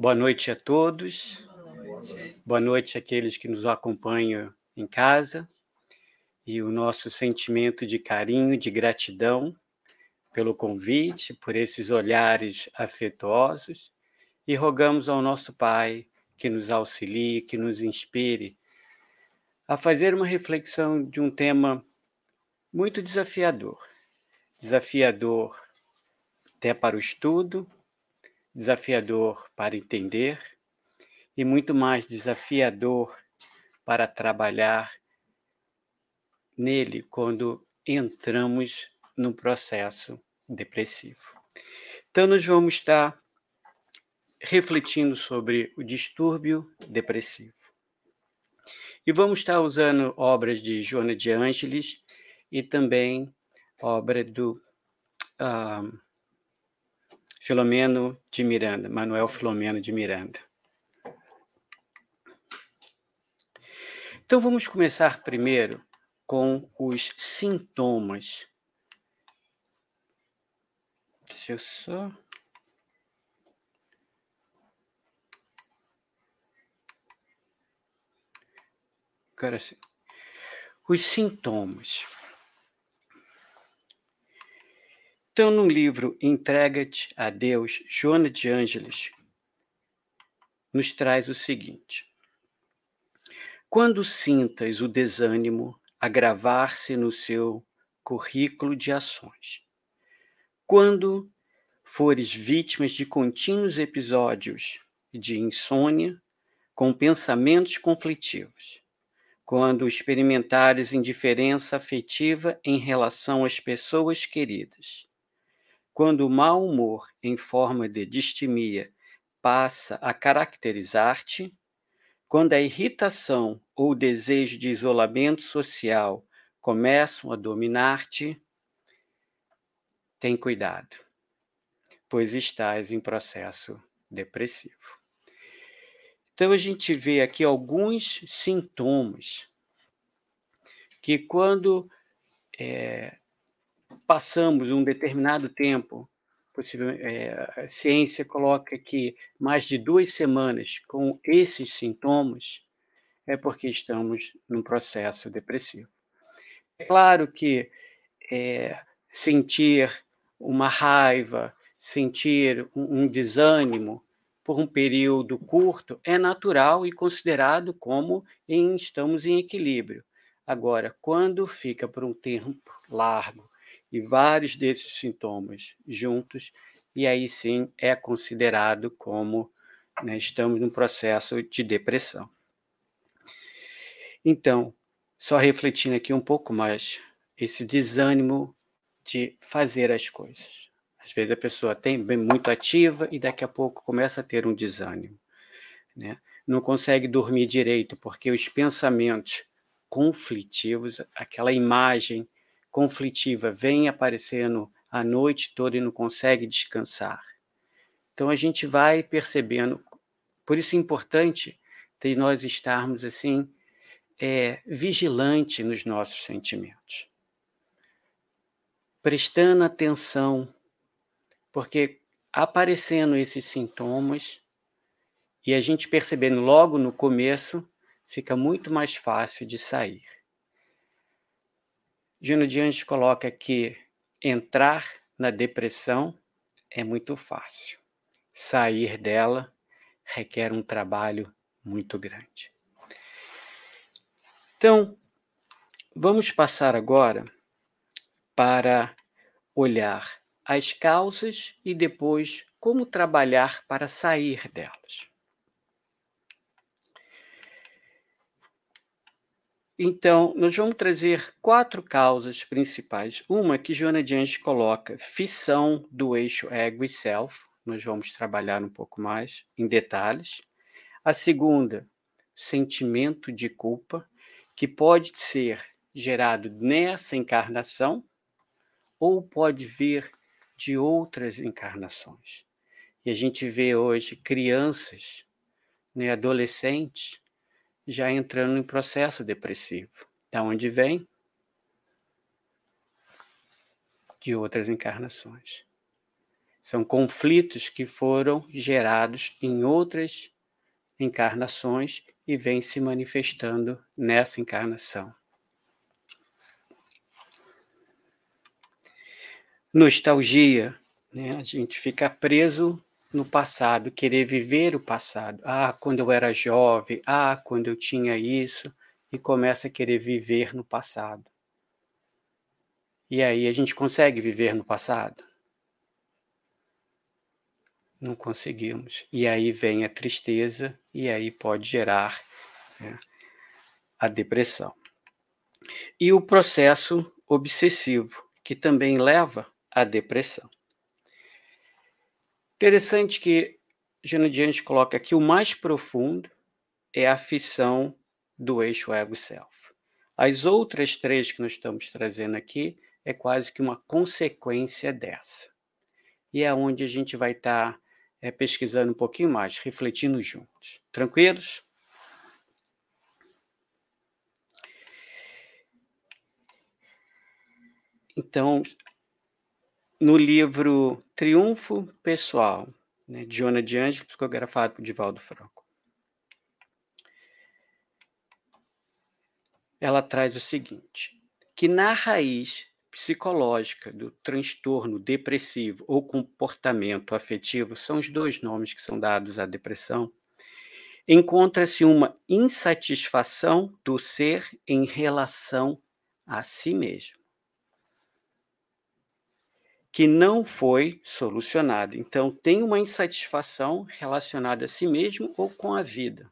Boa noite a todos. Boa noite. Àqueles que nos acompanham em casa. E o nosso sentimento de carinho, de gratidão pelo convite, por esses olhares afetuosos. E rogamos ao nosso Pai que nos auxilie, que nos inspire a fazer uma reflexão de um tema muito desafiador. Desafiador até para o estudo, desafiador para entender e muito mais desafiador para trabalhar nele quando entramos num processo depressivo. Então, nós vamos estar refletindo sobre o distúrbio depressivo. E vamos estar usando obras de Joana de Ângeles e também obra do. Uh, Filomeno de Miranda, Manuel Filomeno de Miranda. Então vamos começar primeiro com os sintomas. Deixa eu só. Agora sim. Os sintomas. Então, no livro Entrega-te a Deus, Joana de Ângeles nos traz o seguinte: Quando sintas o desânimo agravar-se no seu currículo de ações, quando fores vítimas de contínuos episódios de insônia com pensamentos conflitivos, quando experimentares indiferença afetiva em relação às pessoas queridas, quando o mau humor em forma de distimia passa a caracterizar-te, quando a irritação ou o desejo de isolamento social começam a dominar-te, tem cuidado, pois estás em processo depressivo. Então a gente vê aqui alguns sintomas que quando é, passamos um determinado tempo, possivelmente, é, a ciência coloca que mais de duas semanas com esses sintomas, é porque estamos num processo depressivo. É claro que é, sentir uma raiva, sentir um, um desânimo por um período curto é natural e considerado como em, estamos em equilíbrio. Agora, quando fica por um tempo largo, e vários desses sintomas juntos, e aí sim é considerado como né, estamos num processo de depressão. Então, só refletindo aqui um pouco mais, esse desânimo de fazer as coisas. Às vezes a pessoa tem bem muito ativa e daqui a pouco começa a ter um desânimo, né? Não consegue dormir direito porque os pensamentos conflitivos, aquela imagem conflitiva vem aparecendo a noite toda e não consegue descansar. Então a gente vai percebendo, por isso é importante de nós estarmos assim é, vigilante nos nossos sentimentos, prestando atenção, porque aparecendo esses sintomas e a gente percebendo logo no começo, fica muito mais fácil de sair. Gino Diante coloca que entrar na depressão é muito fácil. Sair dela requer um trabalho muito grande. Então, vamos passar agora para olhar as causas e depois como trabalhar para sair delas. Então, nós vamos trazer quatro causas principais. Uma que Joana de coloca, fissão do eixo ego e self. Nós vamos trabalhar um pouco mais em detalhes. A segunda, sentimento de culpa, que pode ser gerado nessa encarnação ou pode vir de outras encarnações. E a gente vê hoje crianças, né, adolescentes, já entrando em processo depressivo. Da onde vem? De outras encarnações. São conflitos que foram gerados em outras encarnações e vêm se manifestando nessa encarnação. Nostalgia, né? a gente fica preso no passado, querer viver o passado. Ah, quando eu era jovem, ah, quando eu tinha isso, e começa a querer viver no passado. E aí a gente consegue viver no passado? Não conseguimos. E aí vem a tristeza, e aí pode gerar né, a depressão. E o processo obsessivo, que também leva à depressão. Interessante que Diante coloca que o mais profundo é a fissão do eixo ego-self. As outras três que nós estamos trazendo aqui é quase que uma consequência dessa. E é onde a gente vai estar tá, é, pesquisando um pouquinho mais, refletindo juntos. Tranquilos? Então, no livro Triunfo Pessoal, né, de Joana de Anjos, psicografado por Divaldo Franco. Ela traz o seguinte, que na raiz psicológica do transtorno depressivo ou comportamento afetivo, são os dois nomes que são dados à depressão, encontra-se uma insatisfação do ser em relação a si mesmo que não foi solucionado. Então, tem uma insatisfação relacionada a si mesmo ou com a vida.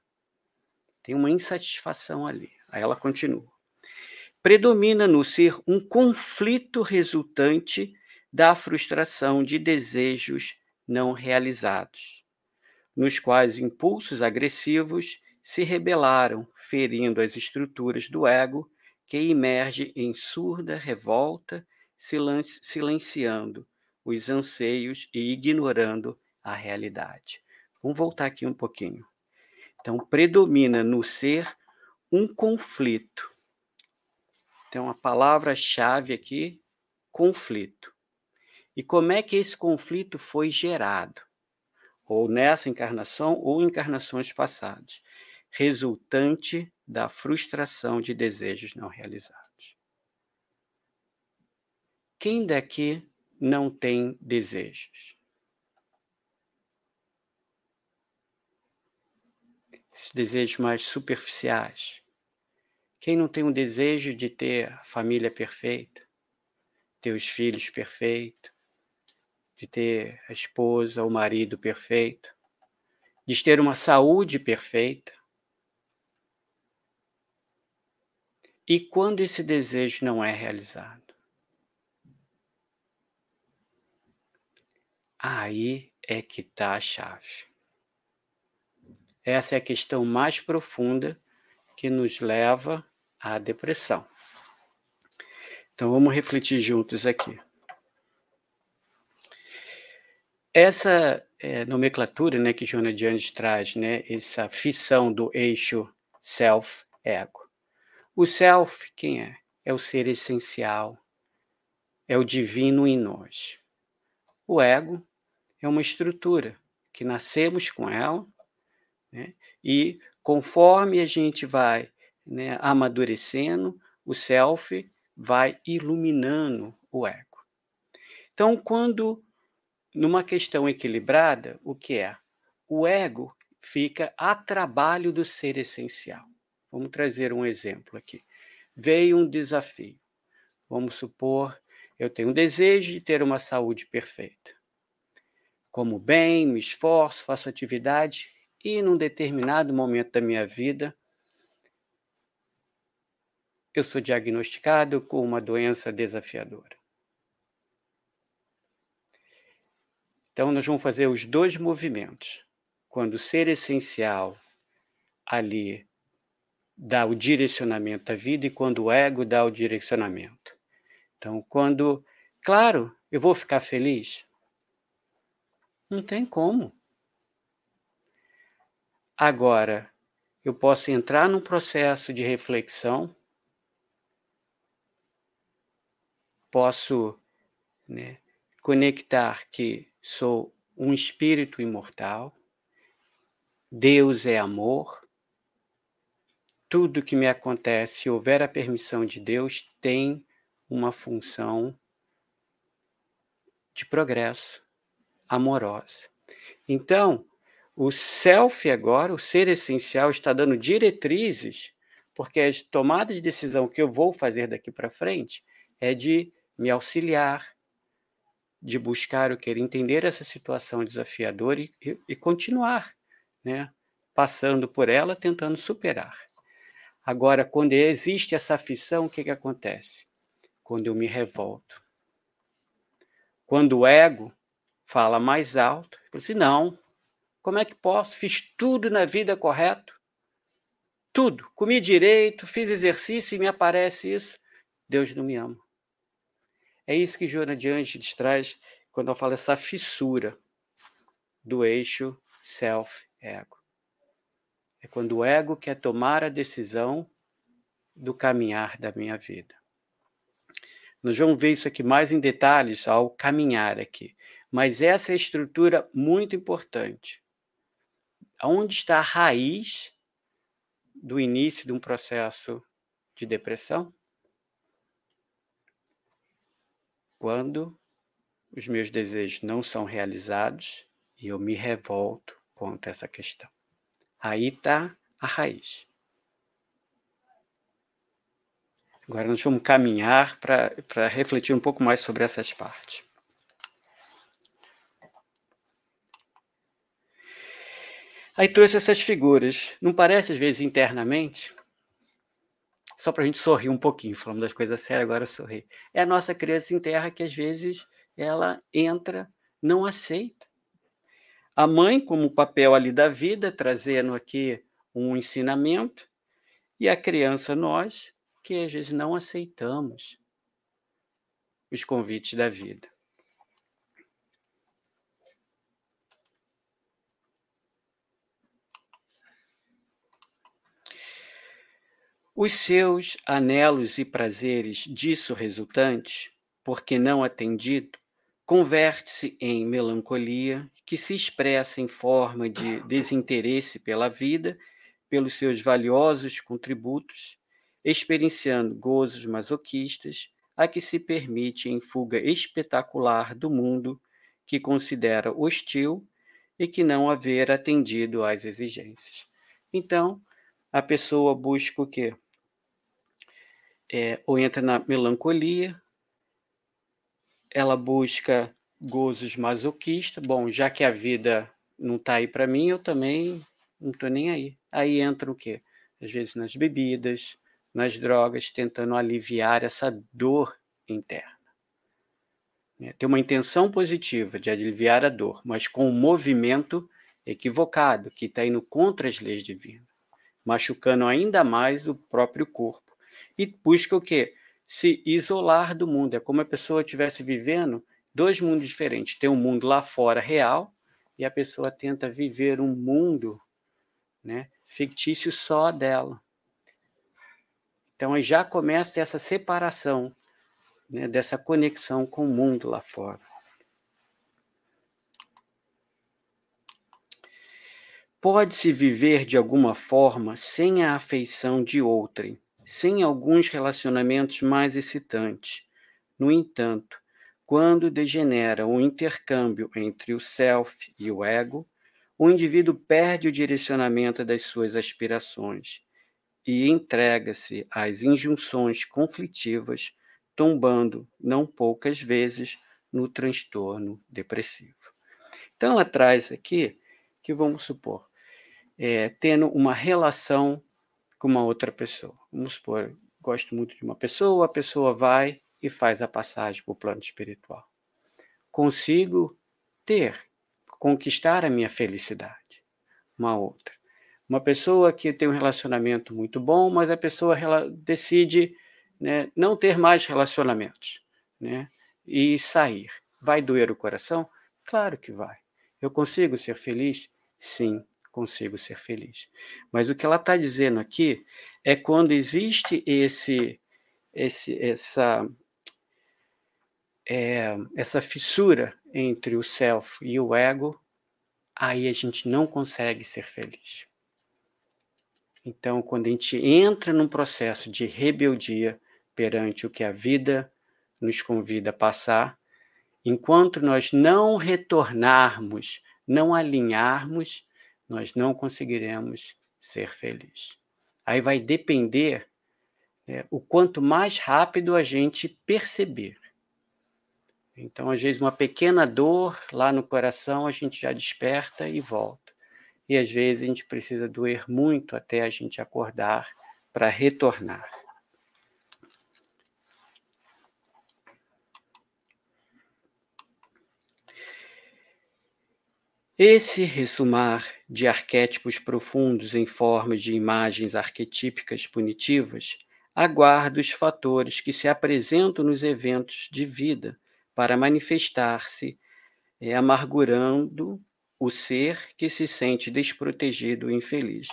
Tem uma insatisfação ali. Aí ela continua. Predomina no ser um conflito resultante da frustração de desejos não realizados, nos quais impulsos agressivos se rebelaram, ferindo as estruturas do ego, que emerge em surda revolta silenciando os anseios e ignorando a realidade. Vamos voltar aqui um pouquinho. Então, predomina no ser um conflito. Então, a palavra-chave aqui, conflito. E como é que esse conflito foi gerado? Ou nessa encarnação ou encarnações passadas, resultante da frustração de desejos não realizados. Quem daqui não tem desejos? Esses desejos mais superficiais. Quem não tem um desejo de ter a família perfeita, ter os filhos perfeitos, de ter a esposa ou o marido perfeito, de ter uma saúde perfeita? E quando esse desejo não é realizado? Aí é que está a chave. Essa é a questão mais profunda que nos leva à depressão. Então vamos refletir juntos aqui. Essa é, nomenclatura né, que Jonah Jones traz, né, essa fissão do eixo self-ego. O self, quem é? É o ser essencial, é o divino em nós. O ego é uma estrutura que nascemos com ela, né? e conforme a gente vai né, amadurecendo, o self vai iluminando o ego. Então, quando numa questão equilibrada, o que é? O ego fica a trabalho do ser essencial. Vamos trazer um exemplo aqui. Veio um desafio. Vamos supor, eu tenho um desejo de ter uma saúde perfeita como bem, me esforço, faço atividade e num determinado momento da minha vida eu sou diagnosticado com uma doença desafiadora. Então nós vamos fazer os dois movimentos. Quando o ser essencial ali dá o direcionamento à vida e quando o ego dá o direcionamento. Então, quando, claro, eu vou ficar feliz, não tem como. Agora, eu posso entrar num processo de reflexão, posso né, conectar que sou um espírito imortal, Deus é amor, tudo que me acontece, se houver a permissão de Deus, tem uma função de progresso amorosa. Então, o self agora, o ser essencial, está dando diretrizes, porque a tomada de decisão que eu vou fazer daqui para frente é de me auxiliar, de buscar o querer entender essa situação desafiadora e, e, e continuar, né? passando por ela, tentando superar. Agora, quando existe essa aflição, o que, que acontece? Quando eu me revolto. Quando o ego fala mais alto, eu falo assim, não, como é que posso? Fiz tudo na vida correto. Tudo. Comi direito, fiz exercício e me aparece isso. Deus não me ama. É isso que Joana de Angeles traz quando eu falo essa fissura do eixo self-ego. É quando o ego quer tomar a decisão do caminhar da minha vida. Nós vamos ver isso aqui mais em detalhes ao caminhar aqui. Mas essa é estrutura muito importante onde está a raiz do início de um processo de depressão? Quando os meus desejos não são realizados e eu me revolto contra essa questão. Aí está a raiz. Agora nós vamos caminhar para refletir um pouco mais sobre essas partes. Aí trouxe essas figuras. Não parece, às vezes, internamente? Só para a gente sorrir um pouquinho, falando das coisas sérias, agora sorrir. É a nossa criança interna que, às vezes, ela entra, não aceita. A mãe, como papel ali da vida, trazendo aqui um ensinamento, e a criança, nós, que às vezes não aceitamos os convites da vida. Os seus anelos e prazeres disso resultantes, porque não atendido, converte-se em melancolia que se expressa em forma de desinteresse pela vida, pelos seus valiosos contributos, experienciando gozos masoquistas a que se permite em fuga espetacular do mundo que considera hostil e que não haver atendido às exigências. Então, a pessoa busca o quê? É, ou entra na melancolia, ela busca gozos masoquistas. Bom, já que a vida não está aí para mim, eu também não estou nem aí. Aí entra o quê? Às vezes nas bebidas, nas drogas, tentando aliviar essa dor interna. É, tem uma intenção positiva de aliviar a dor, mas com um movimento equivocado, que está indo contra as leis divinas, machucando ainda mais o próprio corpo e busca o quê? Se isolar do mundo. É como a pessoa estivesse vivendo dois mundos diferentes. Tem um mundo lá fora real e a pessoa tenta viver um mundo né, fictício só dela. Então aí já começa essa separação, né, dessa conexão com o mundo lá fora. Pode-se viver de alguma forma sem a afeição de outrem, sem alguns relacionamentos mais excitantes. No entanto, quando degenera o intercâmbio entre o self e o ego, o indivíduo perde o direcionamento das suas aspirações e entrega-se às injunções conflitivas, tombando, não poucas vezes, no transtorno depressivo. Então, ela traz aqui que, vamos supor, é, tendo uma relação com uma outra pessoa. Vamos supor, gosto muito de uma pessoa, a pessoa vai e faz a passagem para o plano espiritual. Consigo ter, conquistar a minha felicidade. Uma outra. Uma pessoa que tem um relacionamento muito bom, mas a pessoa decide né, não ter mais relacionamentos né, e sair. Vai doer o coração? Claro que vai. Eu consigo ser feliz? Sim, consigo ser feliz. Mas o que ela está dizendo aqui é quando existe esse, esse essa, é, essa fissura entre o self e o ego, aí a gente não consegue ser feliz. Então, quando a gente entra num processo de rebeldia perante o que a vida nos convida a passar, enquanto nós não retornarmos, não alinharmos, nós não conseguiremos ser felizes. Aí vai depender é, o quanto mais rápido a gente perceber. Então, às vezes, uma pequena dor lá no coração, a gente já desperta e volta. E às vezes a gente precisa doer muito até a gente acordar para retornar. Esse ressumar de arquétipos profundos em forma de imagens arquetípicas punitivas aguarda os fatores que se apresentam nos eventos de vida para manifestar-se, é, amargurando o ser que se sente desprotegido e infeliz.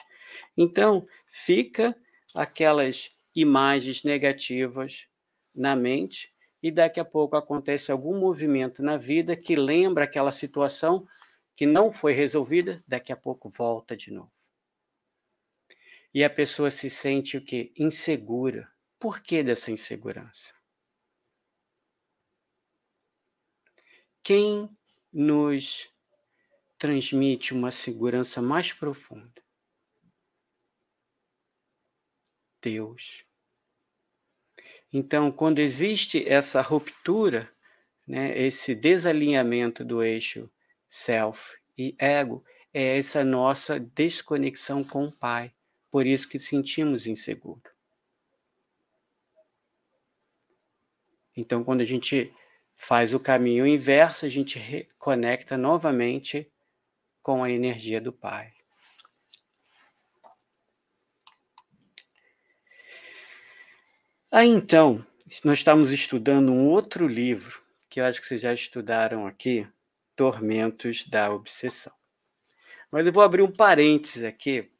Então, fica aquelas imagens negativas na mente e daqui a pouco acontece algum movimento na vida que lembra aquela situação que não foi resolvida, daqui a pouco volta de novo. E a pessoa se sente o quê? Insegura. Por que dessa insegurança? Quem nos transmite uma segurança mais profunda? Deus. Então, quando existe essa ruptura, né, esse desalinhamento do eixo self e ego é essa nossa desconexão com o Pai. Por isso que sentimos inseguro. Então, quando a gente faz o caminho inverso, a gente reconecta novamente com a energia do Pai. Aí então, nós estamos estudando um outro livro que eu acho que vocês já estudaram aqui, tormentos da obsessão. Mas eu vou abrir um parênteses aqui.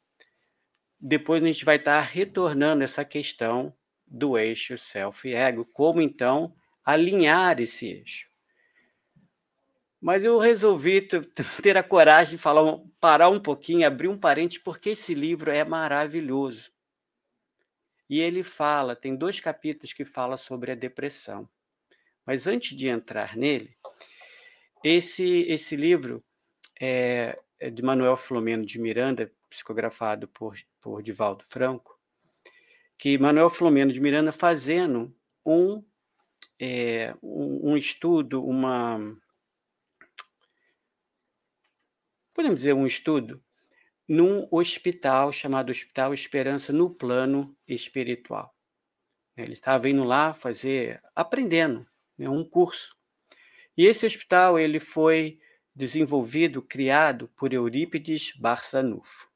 Depois a gente vai estar retornando essa questão do eixo self e ego, como então alinhar esse eixo. Mas eu resolvi ter a coragem de falar, parar um pouquinho, abrir um parênteses, porque esse livro é maravilhoso. E ele fala, tem dois capítulos que fala sobre a depressão. Mas antes de entrar nele, esse, esse livro é, é de Manuel Filomeno de Miranda, psicografado por, por Divaldo Franco, que Manuel Filomeno de Miranda fazendo um, é, um, um estudo, uma. Podemos dizer um estudo num hospital chamado Hospital Esperança no plano espiritual. Ele estava indo lá fazer, aprendendo, né, um curso. E esse hospital ele foi desenvolvido, criado por Eurípides Barçanufo.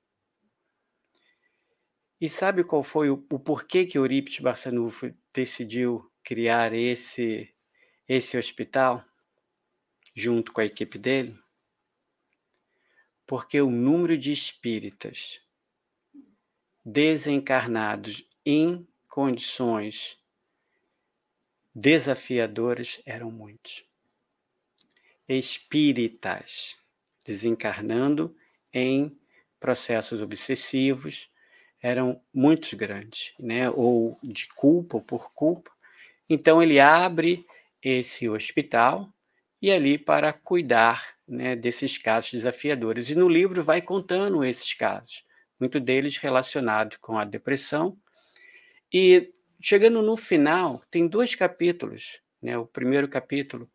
E sabe qual foi o, o porquê que Eurípides Barçanufo decidiu criar esse esse hospital junto com a equipe dele? Porque o número de espíritas desencarnados em condições desafiadoras eram muitos espíritas, desencarnando em processos obsessivos, eram muito grandes, né? ou de culpa ou por culpa. Então ele abre esse hospital e ali para cuidar né, desses casos desafiadores. E no livro vai contando esses casos, muito deles relacionados com a depressão. E chegando no final, tem dois capítulos. Né? O primeiro capítulo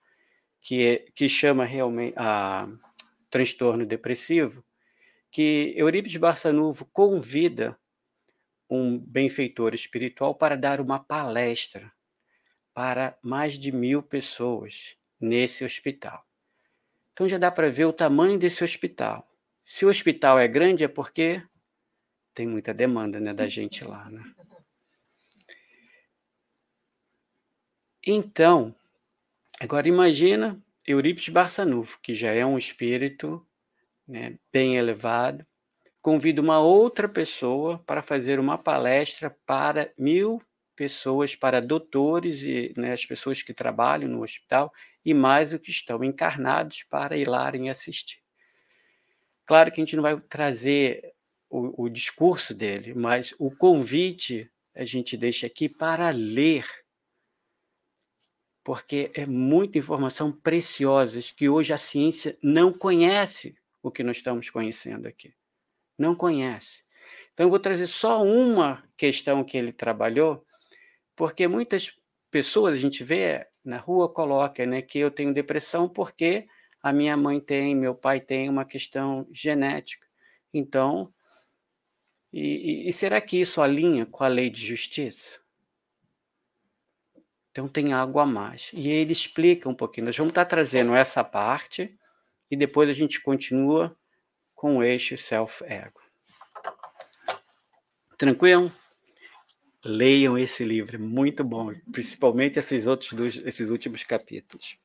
que, é, que chama realmente a transtorno depressivo, que Eurípides Barçanuvo convida um benfeitor espiritual para dar uma palestra para mais de mil pessoas nesse hospital. Então já dá para ver o tamanho desse hospital. Se o hospital é grande é porque tem muita demanda né, da gente lá. Né? Então, Agora imagina Eurípides Barçanufo, que já é um espírito né, bem elevado, convida uma outra pessoa para fazer uma palestra para mil pessoas, para doutores e né, as pessoas que trabalham no hospital e mais os que estão encarnados para ir lá e assistir. Claro que a gente não vai trazer o, o discurso dele, mas o convite a gente deixa aqui para ler, porque é muita informação preciosa que hoje a ciência não conhece o que nós estamos conhecendo aqui. Não conhece. Então, eu vou trazer só uma questão que ele trabalhou, porque muitas pessoas a gente vê na rua coloca né, que eu tenho depressão porque a minha mãe tem, meu pai tem uma questão genética. Então, e, e, será que isso alinha com a lei de justiça? Então tem algo a mais. E ele explica um pouquinho. Nós vamos estar trazendo essa parte e depois a gente continua com o eixo self-ego. Tranquilo? Leiam esse livro, é muito bom, principalmente esses outros dois, esses últimos capítulos.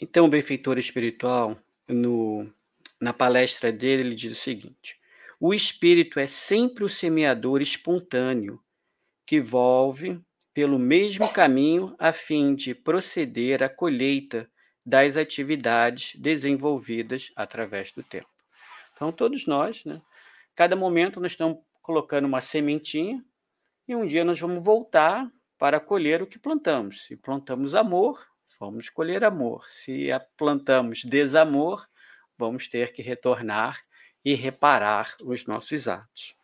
Então, o benfeitor espiritual, no, na palestra dele, ele diz o seguinte: o espírito é sempre o semeador espontâneo que volve pelo mesmo caminho a fim de proceder à colheita das atividades desenvolvidas através do tempo. Então, todos nós, né, cada momento nós estamos colocando uma sementinha e um dia nós vamos voltar para colher o que plantamos. Se plantamos amor, vamos colher amor. Se plantamos desamor, vamos ter que retornar e reparar os nossos atos.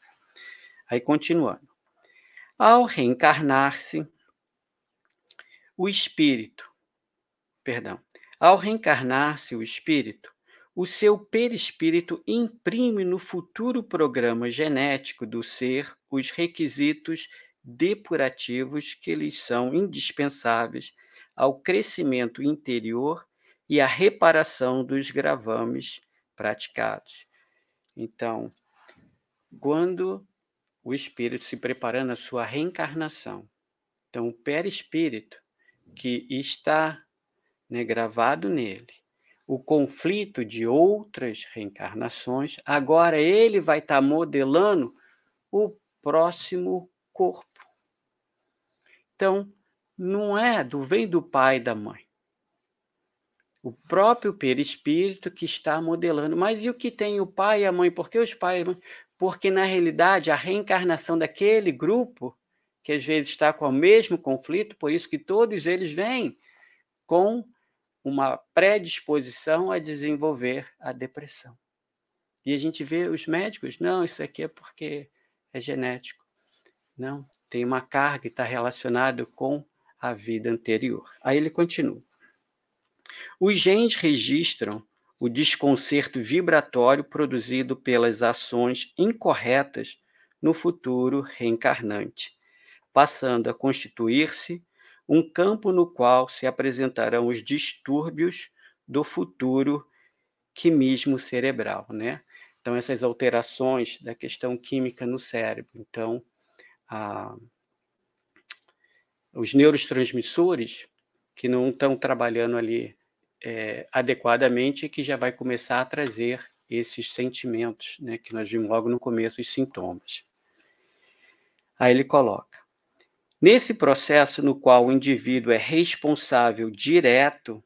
Aí, continuando. Ao reencarnar-se, o espírito, perdão, ao reencarnar-se o espírito, o seu perispírito imprime no futuro programa genético do ser os requisitos depurativos que lhes são indispensáveis ao crescimento interior e à reparação dos gravames praticados. Então, quando o espírito se preparando a sua reencarnação, então o perispírito que está né, gravado nele, o conflito de outras reencarnações, agora ele vai estar tá modelando o próximo corpo. Então, não é do vem do pai e da mãe. O próprio perispírito que está modelando. Mas e o que tem o pai e a mãe? Por que os pais e a mãe? Porque, na realidade, a reencarnação daquele grupo, que às vezes está com o mesmo conflito, por isso que todos eles vêm com uma predisposição a desenvolver a depressão. E a gente vê os médicos, não, isso aqui é porque é genético. Não, tem uma carga e está relacionado com a vida anterior. Aí ele continua. Os genes registram o desconcerto vibratório produzido pelas ações incorretas no futuro reencarnante, passando a constituir-se um campo no qual se apresentarão os distúrbios do futuro quimismo cerebral, né? Então essas alterações da questão química no cérebro. Então, a os neurotransmissores que não estão trabalhando ali é, adequadamente, que já vai começar a trazer esses sentimentos, né, que nós vimos logo no começo, os sintomas. Aí ele coloca: nesse processo no qual o indivíduo é responsável direto,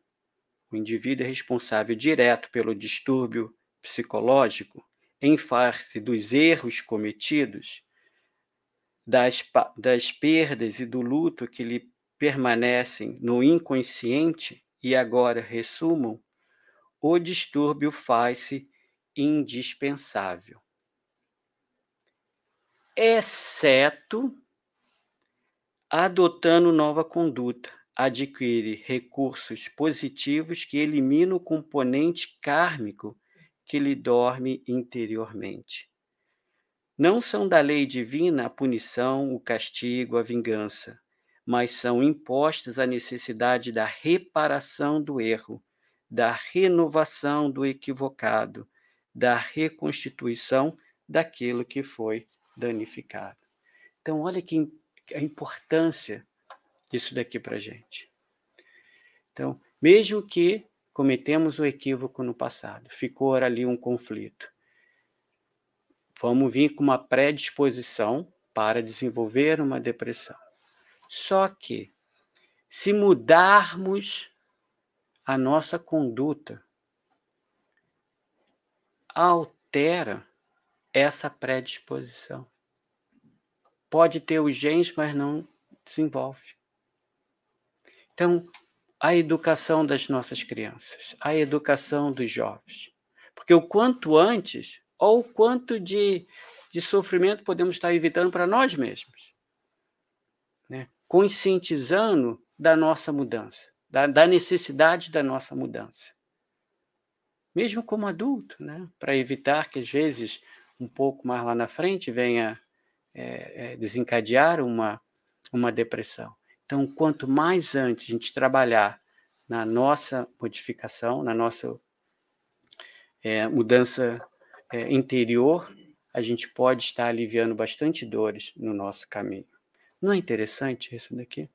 o indivíduo é responsável direto pelo distúrbio psicológico, em face dos erros cometidos, das, das perdas e do luto que lhe permanecem no inconsciente e agora ressumam, o distúrbio faz-se indispensável. Exceto adotando nova conduta, adquire recursos positivos que eliminam o componente kármico que lhe dorme interiormente. Não são da lei divina a punição, o castigo, a vingança, mas são impostas a necessidade da reparação do erro, da renovação do equivocado, da reconstituição daquilo que foi danificado. Então, olha que a importância disso daqui para a gente. Então, mesmo que cometemos o equívoco no passado, ficou ali um conflito. Vamos vir com uma predisposição para desenvolver uma depressão. Só que, se mudarmos a nossa conduta, altera essa predisposição. Pode ter os genes, mas não desenvolve. Então, a educação das nossas crianças, a educação dos jovens. Porque o quanto antes, ou o quanto de, de sofrimento podemos estar evitando para nós mesmos. Né? Conscientizando da nossa mudança, da, da necessidade da nossa mudança. Mesmo como adulto, né? para evitar que, às vezes, um pouco mais lá na frente, venha é, é, desencadear uma, uma depressão. Então, quanto mais antes a gente trabalhar na nossa modificação, na nossa é, mudança é, interior, a gente pode estar aliviando bastante dores no nosso caminho. Não é interessante isso daqui?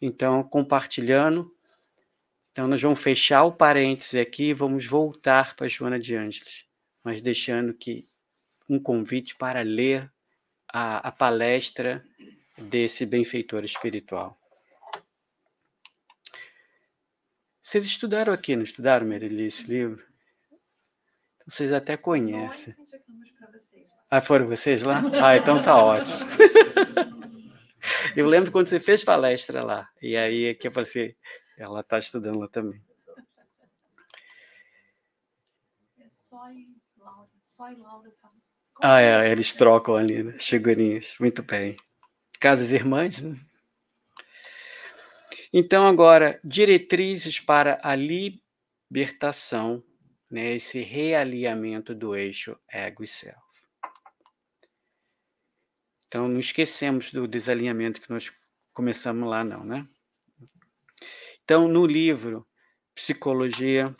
Então, compartilhando, então nós vamos fechar o parêntese aqui e vamos voltar para Joana de Ângeles, mas deixando que um convite para ler a, a palestra desse benfeitor espiritual. Vocês estudaram aqui, não estudaram, Merili, esse livro? Vocês até conhecem. Ah, foram vocês lá? Ah, então tá ótimo. Eu lembro quando você fez palestra lá. E aí é que eu falei assim, ela está estudando lá também. É só e Laura. Só e Laura. Ah, é, eles trocam ali, né? Figurinhas. Muito bem casas irmãs. Né? Então, agora, diretrizes para a libertação, né, esse realinhamento do eixo ego e self. Então, não esquecemos do desalinhamento que nós começamos lá, não, né? Então, no livro Psicologia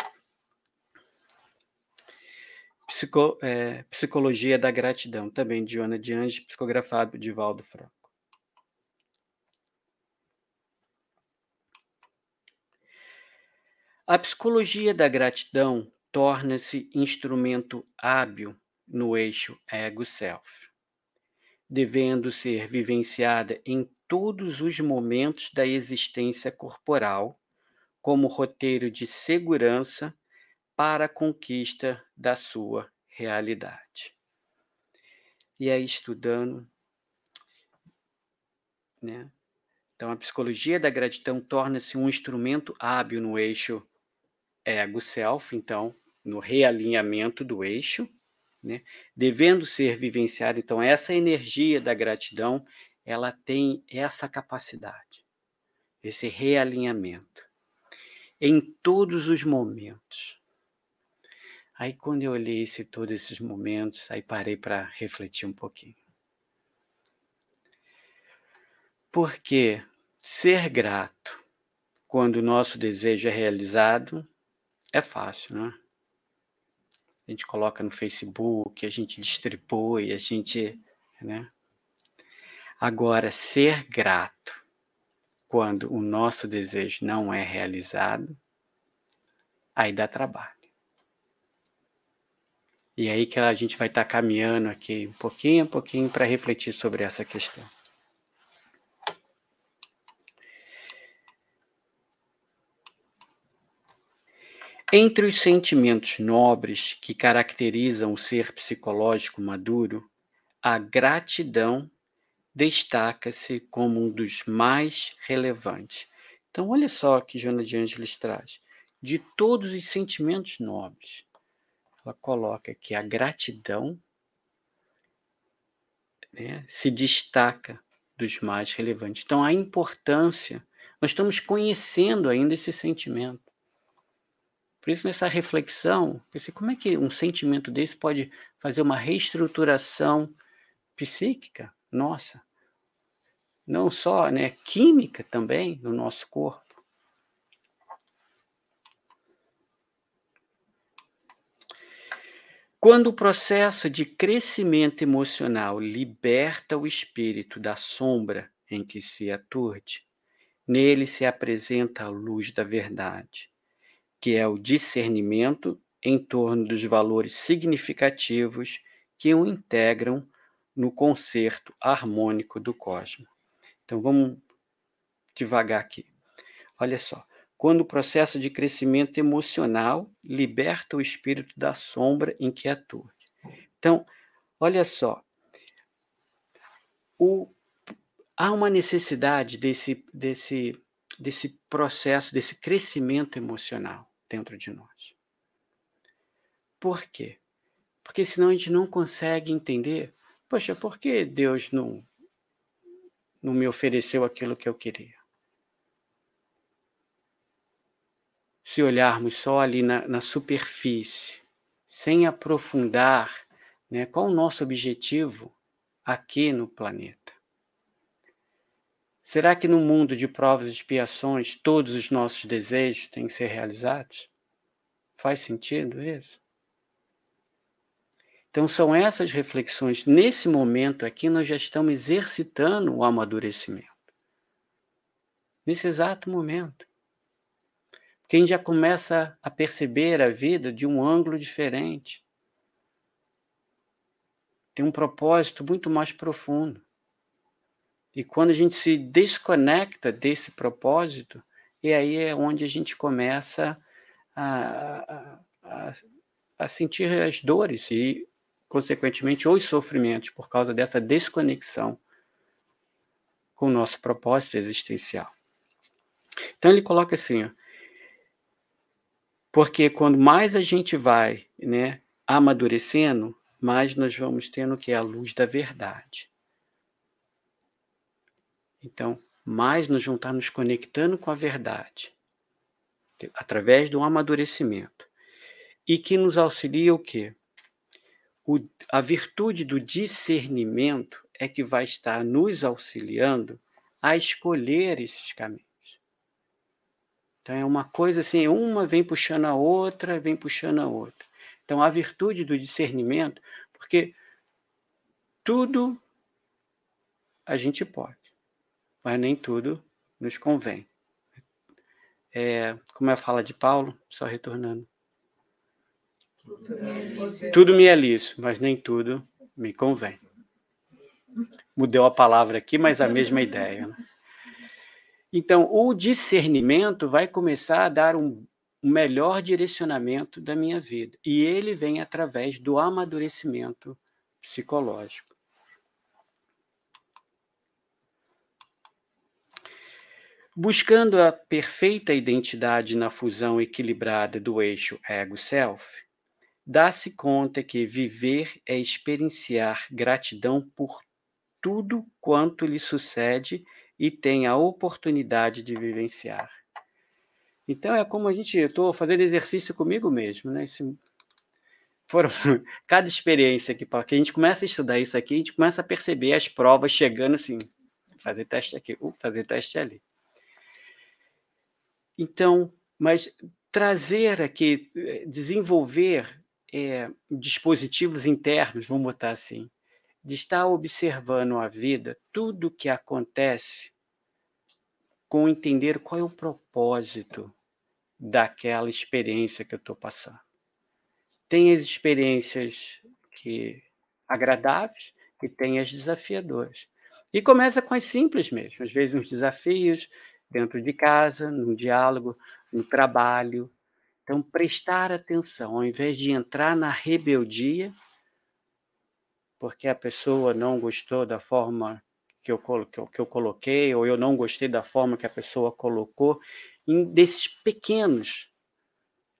Psico, é, Psicologia da Gratidão, também de Joana de Anjos, psicografado de Valdo Franco. A psicologia da gratidão torna-se instrumento hábil no eixo ego-self, devendo ser vivenciada em todos os momentos da existência corporal como roteiro de segurança para a conquista da sua realidade. E aí, estudando, né? Então, a psicologia da gratidão torna-se um instrumento hábil no eixo ego-self, então, no realinhamento do eixo, né? devendo ser vivenciada. Então, essa energia da gratidão, ela tem essa capacidade, esse realinhamento, em todos os momentos. Aí, quando eu olhei esse, todos esses momentos, aí parei para refletir um pouquinho. Porque ser grato quando o nosso desejo é realizado é fácil, né? A gente coloca no Facebook, a gente distribui, a gente, né? Agora, ser grato quando o nosso desejo não é realizado, aí dá trabalho. E aí que a gente vai estar tá caminhando aqui um pouquinho a pouquinho para refletir sobre essa questão. Entre os sentimentos nobres que caracterizam o ser psicológico maduro, a gratidão destaca-se como um dos mais relevantes. Então, olha só que Joana de Ângeles traz. De todos os sentimentos nobres, ela coloca que a gratidão né, se destaca dos mais relevantes. Então, a importância, nós estamos conhecendo ainda esse sentimento. Por isso, nessa reflexão, pensei, como é que um sentimento desse pode fazer uma reestruturação psíquica nossa? Não só né, química também no nosso corpo. Quando o processo de crescimento emocional liberta o espírito da sombra em que se aturde, Nele se apresenta a luz da verdade, que é o discernimento em torno dos valores significativos que o integram no concerto harmônico do cosmos. Então vamos devagar aqui. Olha só. Quando o processo de crescimento emocional liberta o espírito da sombra em que atua. Então, olha só. O, há uma necessidade desse, desse, desse processo, desse crescimento emocional dentro de nós. Por quê? Porque senão a gente não consegue entender, poxa, por que Deus não, não me ofereceu aquilo que eu queria? Se olharmos só ali na, na superfície, sem aprofundar né, qual o nosso objetivo aqui no planeta. Será que no mundo de provas e expiações todos os nossos desejos têm que ser realizados? Faz sentido isso? Então, são essas reflexões. Nesse momento aqui, nós já estamos exercitando o amadurecimento. Nesse exato momento. Gente já começa a perceber a vida de um ângulo diferente. Tem um propósito muito mais profundo. E quando a gente se desconecta desse propósito, e aí é onde a gente começa a, a, a, sentir as dores e consequentemente, os sofrimentos por causa dessa desconexão com o nosso propósito existencial. Então ele coloca assim, ó, porque quando mais a gente vai, né, amadurecendo, mais nós vamos tendo que é a luz da verdade. Então, mais vamos estar nos conectando com a verdade através do amadurecimento e que nos auxilia o quê? o, a virtude do discernimento é que vai estar nos auxiliando a escolher esses caminhos. Então é uma coisa assim, uma vem puxando a outra, vem puxando a outra. Então a virtude do discernimento, porque tudo a gente pode, mas nem tudo nos convém. É, como é a fala de Paulo, só retornando. Tudo me é lícito, mas nem tudo me convém. Mudou a palavra aqui, mas a mesma ideia. Né? Então, o discernimento vai começar a dar um melhor direcionamento da minha vida. E ele vem através do amadurecimento psicológico. Buscando a perfeita identidade na fusão equilibrada do eixo ego-self, Dá-se conta que viver é experienciar gratidão por tudo quanto lhe sucede e tem a oportunidade de vivenciar. Então é como a gente, eu estou fazendo exercício comigo mesmo, né? Esse, foram cada experiência que, que a gente começa a estudar isso aqui, a gente começa a perceber as provas chegando assim, fazer teste aqui, uh, fazer teste ali. Então, mas trazer aqui, eh, desenvolver é, dispositivos internos, vamos botar assim, de estar observando a vida, tudo o que acontece, com entender qual é o propósito daquela experiência que eu estou passando. Tem as experiências que agradáveis e tem as desafiadoras. E começa com as simples mesmo, às vezes uns desafios dentro de casa, no diálogo, no trabalho, então, prestar atenção, ao invés de entrar na rebeldia, porque a pessoa não gostou da forma que eu, que eu coloquei, ou eu não gostei da forma que a pessoa colocou, em, desses pequenos.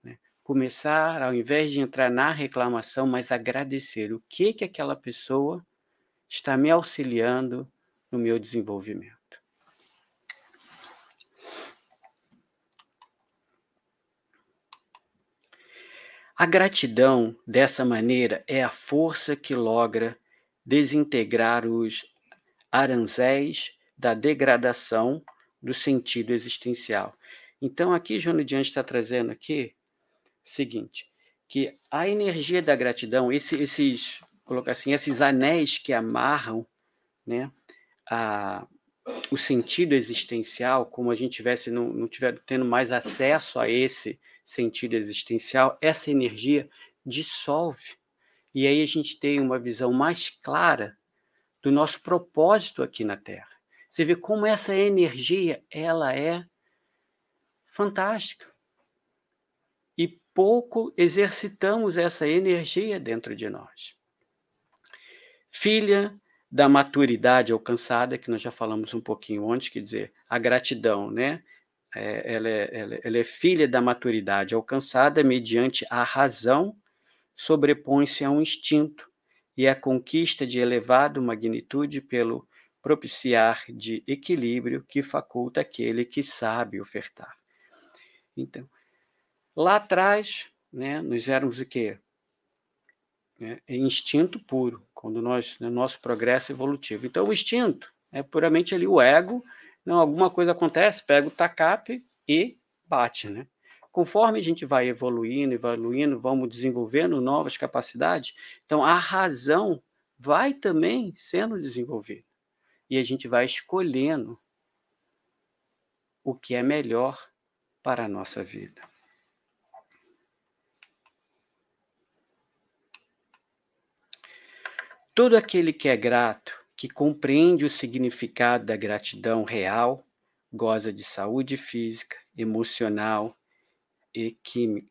Né? Começar, ao invés de entrar na reclamação, mas agradecer o que, que aquela pessoa está me auxiliando no meu desenvolvimento. A gratidão, dessa maneira, é a força que logra desintegrar os aranzéis da degradação do sentido existencial. Então, aqui, João Diante está trazendo aqui seguinte, que a energia da gratidão, esse, esses, colocar assim, esses anéis que amarram né, a, o sentido existencial, como a gente tivesse não, não tiver tendo mais acesso a esse sentido existencial, essa energia dissolve. E aí a gente tem uma visão mais clara do nosso propósito aqui na Terra. Você vê como essa energia, ela é fantástica. E pouco exercitamos essa energia dentro de nós. Filha da maturidade alcançada, que nós já falamos um pouquinho antes, quer dizer, a gratidão, né? É, ela, é, ela, ela é filha da maturidade alcançada mediante a razão, sobrepõe-se a um instinto e a conquista de elevado magnitude pelo propiciar de equilíbrio que faculta aquele que sabe ofertar. Então, lá atrás, né, nós éramos o quê? É, é instinto puro, quando nós, no nosso progresso evolutivo. Então, o instinto é puramente ali o ego, não, alguma coisa acontece, pega o tacape e bate, né? Conforme a gente vai evoluindo, evoluindo, vamos desenvolvendo novas capacidades, então a razão vai também sendo desenvolvida. E a gente vai escolhendo o que é melhor para a nossa vida. Todo aquele que é grato, que compreende o significado da gratidão real, goza de saúde física, emocional e, química,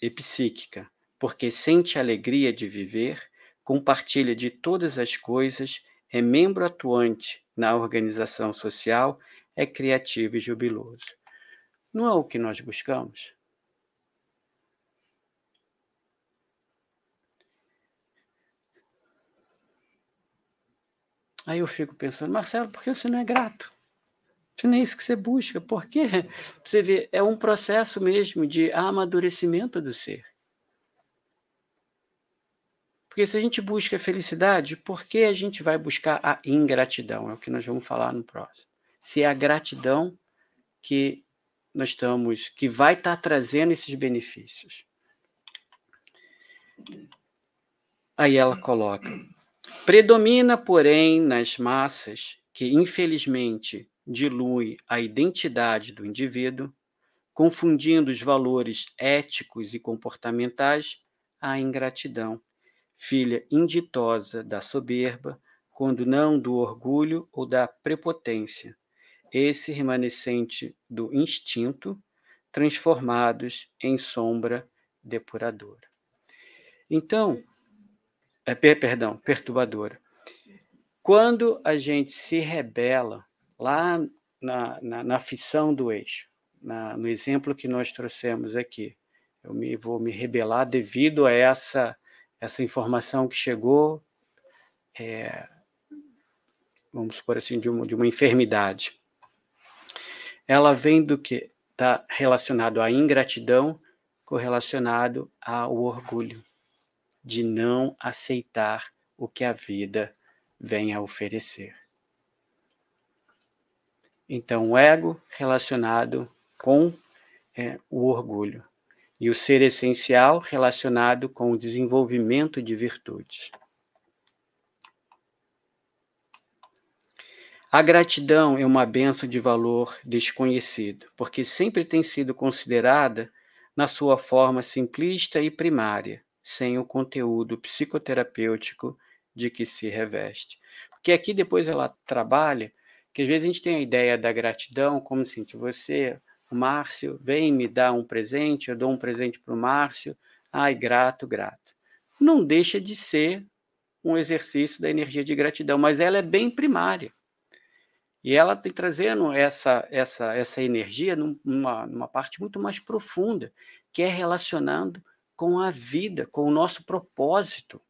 e psíquica, porque sente alegria de viver, compartilha de todas as coisas, é membro atuante na organização social, é criativo e jubiloso. Não é o que nós buscamos? Aí eu fico pensando, Marcelo, por que você não é grato? Se não é isso que você busca, por quê? Você vê, é um processo mesmo de amadurecimento do ser. Porque se a gente busca felicidade, por que a gente vai buscar a ingratidão? É o que nós vamos falar no próximo. Se é a gratidão que nós estamos, que vai estar trazendo esses benefícios. Aí ela coloca: Predomina, porém, nas massas, que infelizmente dilui a identidade do indivíduo, confundindo os valores éticos e comportamentais, a ingratidão, filha inditosa da soberba, quando não do orgulho ou da prepotência, esse remanescente do instinto, transformados em sombra depuradora. Então, é, perdão, perturbadora. Quando a gente se rebela lá na, na, na fissão do eixo, na, no exemplo que nós trouxemos aqui, eu me, vou me rebelar devido a essa, essa informação que chegou, é, vamos supor assim, de uma, de uma enfermidade. Ela vem do que está relacionado à ingratidão, correlacionado ao orgulho de não aceitar o que a vida vem a oferecer. Então, o ego relacionado com é, o orgulho e o ser essencial relacionado com o desenvolvimento de virtudes. A gratidão é uma benção de valor desconhecido, porque sempre tem sido considerada na sua forma simplista e primária, sem o conteúdo psicoterapêutico de que se reveste. Porque aqui depois ela trabalha, que às vezes a gente tem a ideia da gratidão como assim, você, o Márcio, vem me dar um presente, eu dou um presente para o Márcio, ai, grato, grato. Não deixa de ser um exercício da energia de gratidão, mas ela é bem primária. E ela tem trazendo essa, essa, essa energia numa, numa parte muito mais profunda, que é relacionando com a vida, com o nosso propósito.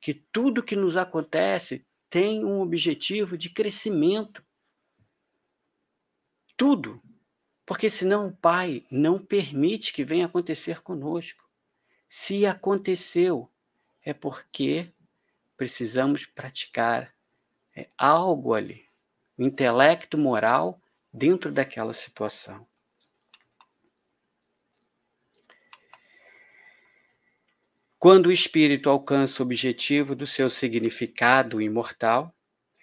Que tudo que nos acontece tem um objetivo de crescimento. Tudo. Porque senão o Pai não permite que venha acontecer conosco. Se aconteceu, é porque precisamos praticar é, algo ali, o intelecto moral dentro daquela situação. Quando o espírito alcança o objetivo do seu significado imortal,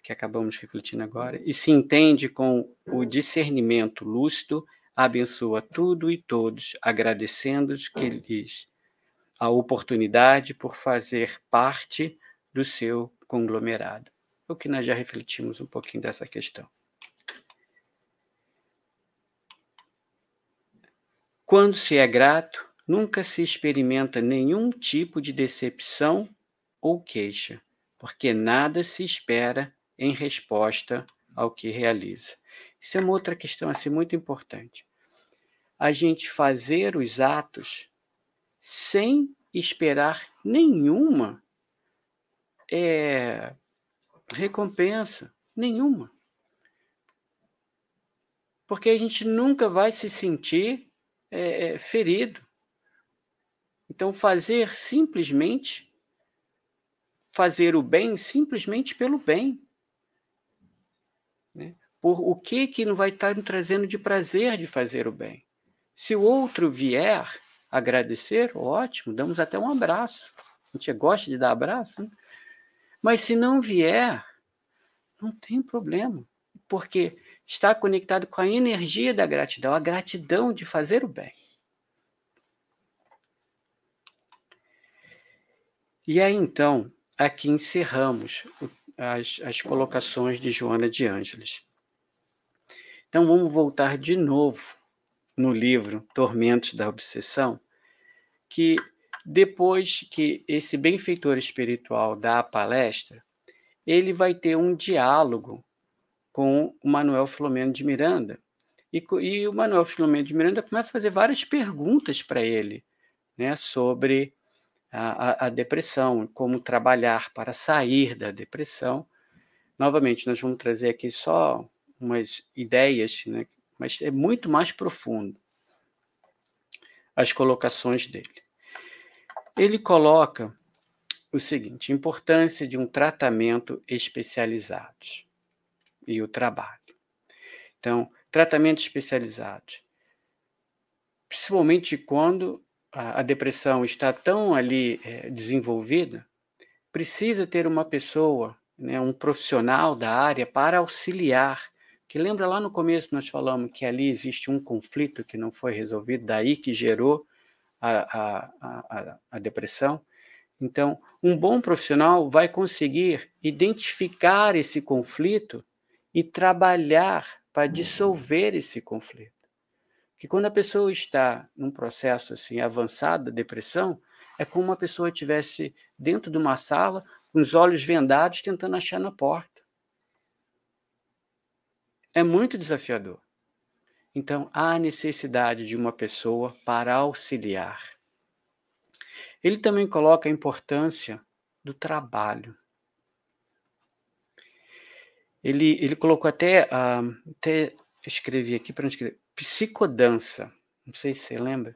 que acabamos refletindo agora, e se entende com o discernimento lúcido, abençoa tudo e todos, agradecendo que lhes a oportunidade por fazer parte do seu conglomerado. O que nós já refletimos um pouquinho dessa questão. Quando se é grato, nunca se experimenta nenhum tipo de decepção ou queixa, porque nada se espera em resposta ao que realiza. Isso é uma outra questão assim muito importante. A gente fazer os atos sem esperar nenhuma é, recompensa, nenhuma. Porque a gente nunca vai se sentir é, ferido. Então, fazer simplesmente fazer o bem simplesmente pelo bem. Né? Por o que que não vai estar me trazendo de prazer de fazer o bem? Se o outro vier agradecer, ótimo, damos até um abraço. A gente gosta de dar abraço, né? Mas se não vier, não tem problema, porque está conectado com a energia da gratidão, a gratidão de fazer o bem. E aí então, aqui encerramos as, as colocações de Joana de Ângeles. Então vamos voltar de novo no livro Tormentos da Obsessão, que depois que esse benfeitor espiritual dá a palestra, ele vai ter um diálogo com o Manuel Filomeno de Miranda. E, e o Manuel Filomeno de Miranda começa a fazer várias perguntas para ele né, sobre a, a, depressão, como trabalhar para sair da depressão. Novamente, nós vamos trazer aqui só umas ideias, né? mas é muito mais profundo as colocações dele. Ele coloca o seguinte: importância de um tratamento especializado e o trabalho. Então, tratamento especializado, principalmente quando a, depressão está tão ali é, desenvolvida, precisa ter uma pessoa, né, um profissional da área para auxiliar. Que lembra lá no começo nós falamos que ali existe um conflito que não foi resolvido, daí que gerou a, a, a, a depressão. Então, um bom profissional vai conseguir identificar esse conflito e trabalhar para dissolver esse conflito que quando a pessoa está num processo assim avançado depressão, é como uma pessoa estivesse dentro de uma sala com os olhos vendados tentando achar na porta. É muito desafiador. Então, há necessidade de uma pessoa para auxiliar. Ele também coloca a importância do trabalho. Ele, ele colocou até, uh, até escrevi aqui para escrever, psicodança, não sei se você lembra,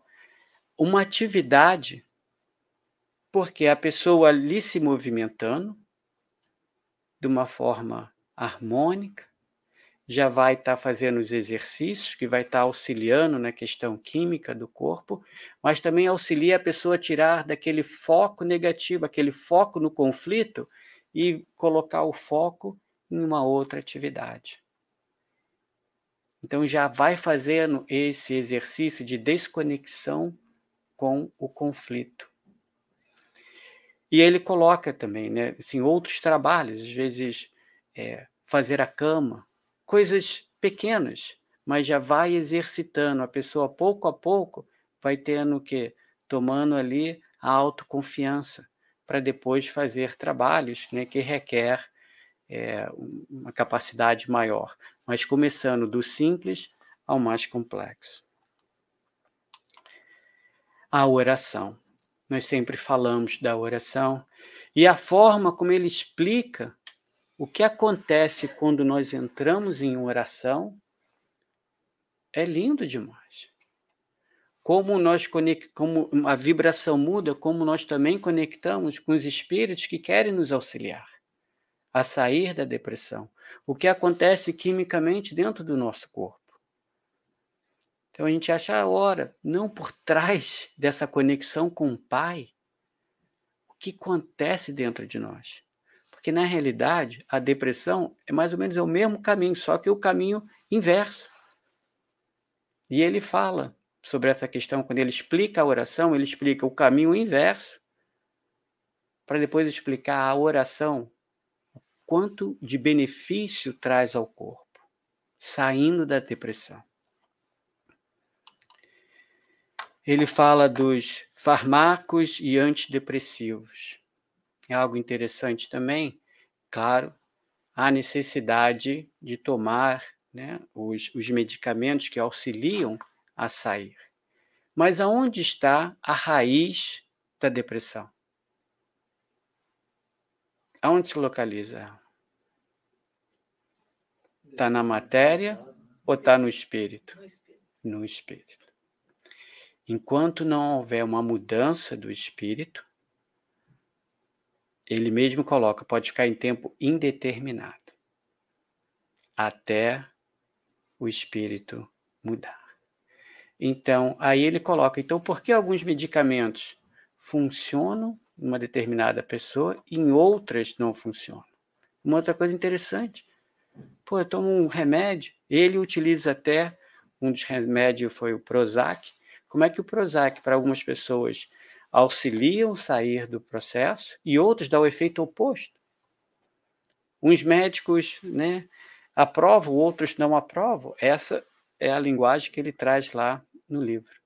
uma atividade porque a pessoa ali se movimentando de uma forma harmônica, já vai estar tá fazendo os exercícios, que vai estar tá auxiliando na questão química do corpo, mas também auxilia a pessoa a tirar daquele foco negativo, aquele foco no conflito e colocar o foco em uma outra atividade. Então já vai fazendo esse exercício de desconexão com o conflito. E ele coloca também, né, assim, outros trabalhos, às vezes é, fazer a cama, coisas pequenas, mas já vai exercitando a pessoa pouco a pouco, vai tendo que tomando ali a autoconfiança para depois fazer trabalhos, né, que requer é, uma capacidade maior, mas começando do simples ao mais complexo. A oração. Nós sempre falamos da oração e a forma como ele explica o que acontece quando nós entramos em oração é lindo demais. Como nós como a vibração muda, como nós também conectamos com os espíritos que querem nos auxiliar a sair da depressão. O que acontece quimicamente dentro do nosso corpo. Então a gente acha a hora, não por trás dessa conexão com o Pai, o que acontece dentro de nós. Porque que na realidade a depressão é mais ou menos o mesmo caminho, só que o caminho inverso. E ele fala sobre essa questão, quando ele explica a oração, ele explica o caminho inverso, para depois explicar a oração, quanto de benefício traz ao corpo, saindo da depressão. Ele fala dos fármacos e antidepressivos. É algo interessante também, claro, a necessidade de tomar né, os, os medicamentos que auxiliam a sair. Mas aonde está a raiz da depressão? Aonde se localiza? Está na matéria ou está no espírito? No espírito. Enquanto não houver uma mudança do espírito, ele mesmo coloca, pode ficar em tempo indeterminado, até o espírito mudar. Então, aí ele coloca, então, por que alguns medicamentos funcionam uma determinada pessoa e em outras não funcionam? Uma outra coisa interessante, pô, eu tomo um remédio, ele utiliza até, um dos remédios foi o Prozac, como é que o Prozac, para algumas pessoas, auxiliam sair do processo e outros dá o efeito oposto? Uns médicos né, aprovam, outros não aprovam. Essa é a linguagem que ele traz lá no livro.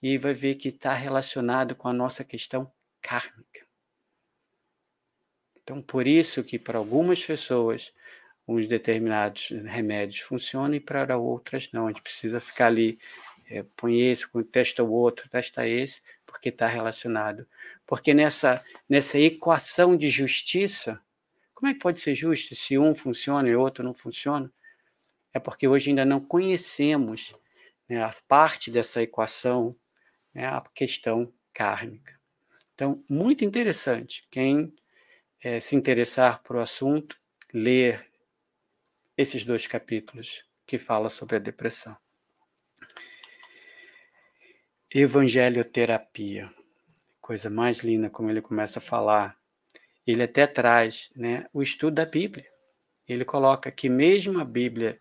E vai ver que está relacionado com a nossa questão kármica. Então, por isso que para algumas pessoas uns determinados remédios funcionam e para outras não. A gente precisa ficar ali é, põe esse, testa o outro, testa esse, porque está relacionado. Porque nessa, nessa equação de justiça, como é que pode ser justo se um funciona e o outro não funciona? É porque hoje ainda não conhecemos né, a parte dessa equação, né, a questão kármica. Então, muito interessante. Quem é, se interessar por o assunto, ler esses dois capítulos que fala sobre a depressão. Evangelioterapia, coisa mais linda como ele começa a falar. Ele até traz né, o estudo da Bíblia. Ele coloca que mesmo a Bíblia,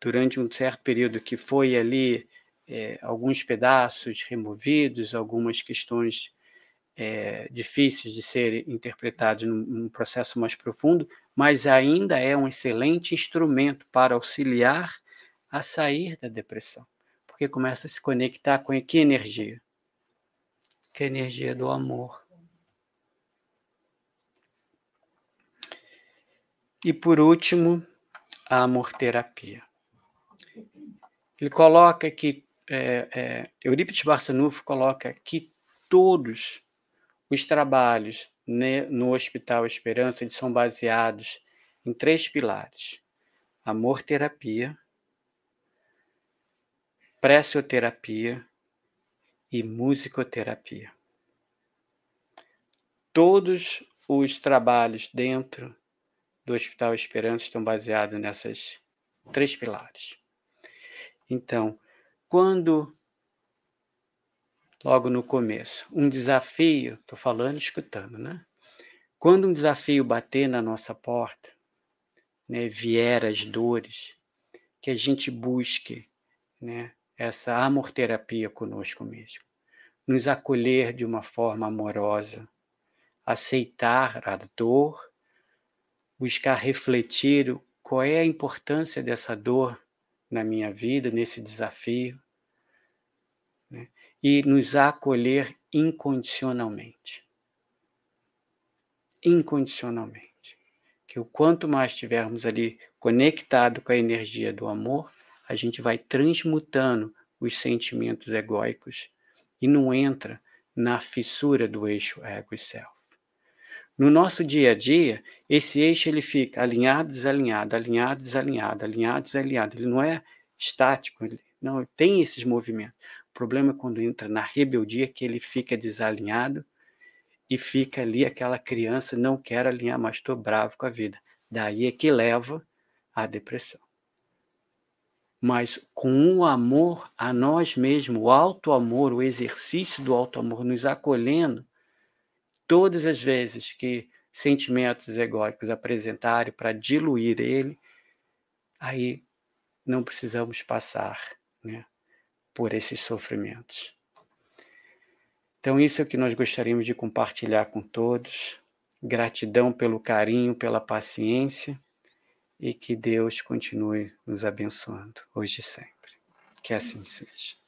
durante um certo período que foi ali é, alguns pedaços removidos, algumas questões é, difíceis de serem interpretadas num, num processo mais profundo, mas ainda é um excelente instrumento para auxiliar a sair da depressão porque começa a se conectar com que energia? Que energia do amor. E por último, a amor-terapia. Ele coloca que, é, é, Eurípides Barçanufo coloca que todos os trabalhos né, no Hospital Esperança eles são baseados em três pilares: amor-terapia, pressoterapia e musicoterapia. Todos os trabalhos dentro do Hospital Esperança estão baseados nessas três pilares. Então, quando logo no começo, um desafio, estou falando, escutando, né? Quando um desafio bater na nossa porta, né, vier as dores, que a gente busque, né, essa amor-terapia conosco mesmo. Nos acolher de uma forma amorosa, aceitar a dor, buscar refletir qual é a importância dessa dor na minha vida, nesse desafio? E nos acolher incondicionalmente. Incondicionalmente. Que o quanto mais estivermos ali conectado com a energia do amor, a gente vai transmutando os sentimentos egóicos e não entra na fissura do eixo ego e self. No nosso dia a dia, esse eixo ele fica alinhado, desalinhado, alinhado, desalinhado, alinhado, desalinhado. Ele não é estático, ele não tem esses movimentos. O problema é quando entra na rebeldia que ele fica desalinhado e fica ali aquela criança não quer alinhar, mas estou bravo com a vida. Daí é que leva à depressão mas com o amor a nós mesmos, o alto amor, o exercício do alto amor, nos acolhendo, todas as vezes que sentimentos egóicos apresentarem para diluir ele, aí não precisamos passar né, por esses sofrimentos. Então, isso é o que nós gostaríamos de compartilhar com todos. Gratidão pelo carinho, pela paciência e que Deus continue nos abençoando hoje e sempre. Que assim seja.